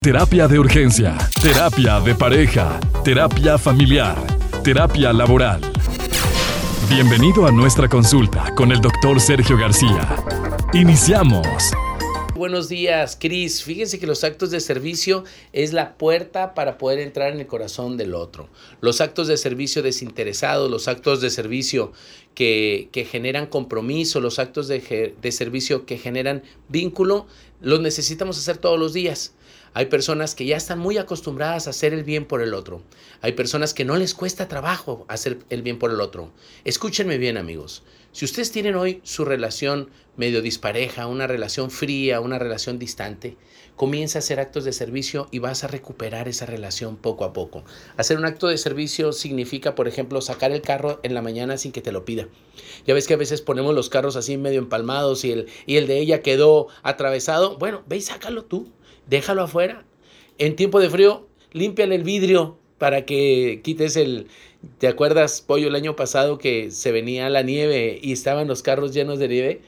Terapia de urgencia, terapia de pareja, terapia familiar, terapia laboral. Bienvenido a nuestra consulta con el doctor Sergio García. Iniciamos. Buenos días, Cris. Fíjense que los actos de servicio es la puerta para poder entrar en el corazón del otro. Los actos de servicio desinteresados, los actos de servicio que, generan compromiso, los actos de, de servicio que generan vínculo, los necesitamos hacer todos los días. Hay personas que ya están muy acostumbradas a hacer el bien por el otro. Hay personas que no les cuesta trabajo hacer el bien por el otro. Escúchenme bien amigos. Si ustedes tienen hoy su relación medio dispareja, una relación fría, una relación distante, comienza a hacer actos de servicio y vas a recuperar esa relación poco a poco. Hacer un acto de servicio significa, por ejemplo, sacar el carro en la mañana sin que te lo Ya ves que a veces ponemos los carros así medio empalmados y el, y el de ella quedó atravesado. Bueno, ve y sácalo tú déjalo afuera. En tiempo de frío, límpiale el vidrio para que quites el... ¿Te acuerdas, Pollo, el año pasado que se venía la nieve y estaban los carros llenos de nieve?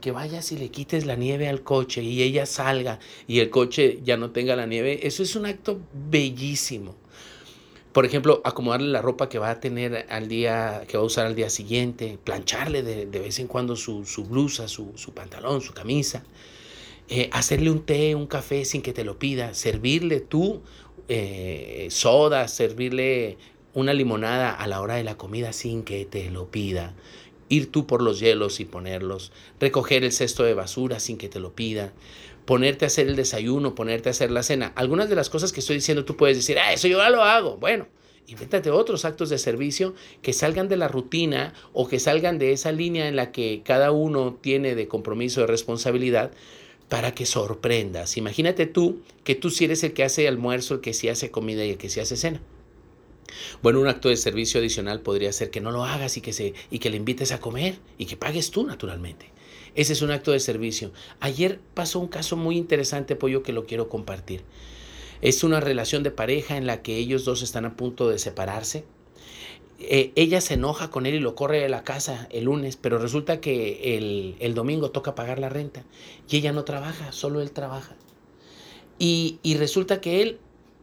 Que vayas y le quites la nieve al coche y ella salga y el coche ya no tenga la nieve. Eso es un acto bellísimo. Por ejemplo, acomodarle la ropa que va a tener al día, que va a usar al día siguiente, plancharle de, vez en cuando su, blusa, su, su pantalón, su camisa. Eh, hacerle un té, un café sin que te lo pida, servirle tú eh, soda, servirle una limonada a la hora de la comida sin que te lo pida, ir tú por los hielos y ponerlos, recoger el cesto de basura sin que te lo pida, ponerte a hacer el desayuno, ponerte a hacer la cena. Algunas de las cosas que estoy diciendo tú puedes decir, ah, eso yo ya lo hago. Bueno, invéntate otros actos de servicio que salgan de la rutina o que salgan de esa línea en la que cada uno tiene de compromiso, de responsabilidad, para que sorprendas. Imagínate tú que tú si eres el que hace almuerzo, el que sí hace comida y el que sí hace cena. Bueno, un acto de servicio adicional podría ser que no lo hagas y que, se, y que le invites a comer y que pagues tú naturalmente. Ese es un acto de servicio. Ayer pasó un caso muy interesante, Pollo, que lo quiero compartir. Es una relación de pareja en la que ellos dos están a punto de separarse eh, ella se enoja con él y lo corre de la casa el lunes, pero resulta que el, el, domingo toca pagar la renta y ella no trabaja, solo él trabaja. Y, y resulta que él,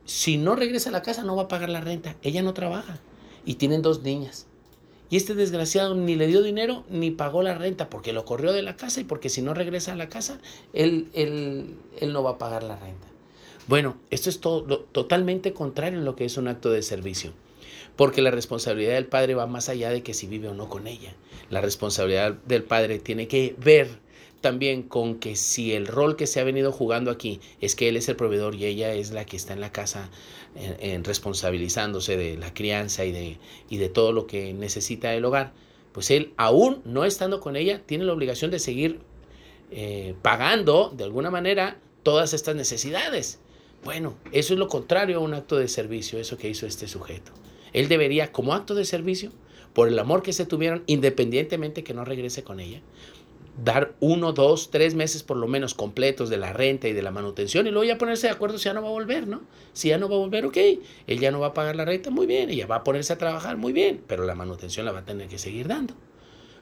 si no regresa a la casa, no va a pagar la renta. Ella no trabaja y tienen dos niñas. Y este desgraciado ni le dio dinero ni pagó la renta porque lo corrió de la casa y porque si no regresa a la casa, él, él, él no va a pagar la renta. Bueno, esto es todo, totalmente contrario a lo que es un acto de servicio porque la responsabilidad del padre va más allá de que si vive o no con ella. La responsabilidad del padre tiene que ver también con que si el rol que se ha venido jugando aquí es que él es el proveedor y ella es la que está en la casa en, responsabilizándose de la crianza y de, y de todo lo que necesita el hogar, pues él aún no estando con ella tiene la obligación de seguir eh, pagando de alguna manera todas estas necesidades. Bueno, eso es lo contrario a un acto de servicio, eso que hizo este sujeto. Él debería, como acto de servicio, por el amor que se tuvieron, independientemente que no regrese con ella, dar uno, dos, tres meses por lo menos completos de la renta y de la manutención y luego ya ponerse de acuerdo si ya no va a volver, ¿no? Si ya no va a volver, ok, él ya no va a pagar la renta, muy bien, ella va a ponerse a trabajar, muy bien, pero la manutención la va a tener que seguir dando.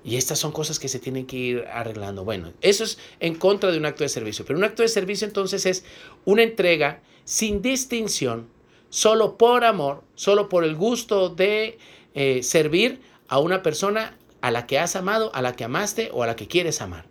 Y estas son cosas que se tienen que ir arreglando. Bueno, eso es en contra de un acto de servicio, pero un acto de servicio entonces es una entrega sin distinción solo por amor, solo por el gusto de eh, servir a una persona a la que has amado, a la que amaste o a la que quieres amar.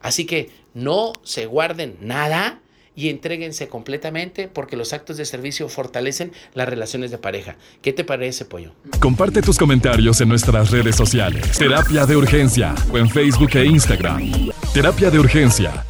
Así que no se guarden nada y entréguense completamente porque los actos de servicio fortalecen las relaciones de pareja. ¿Qué te parece, Pollo? Comparte tus comentarios en nuestras redes sociales. Terapia de Urgencia o en Facebook e Instagram. Terapia de Urgencia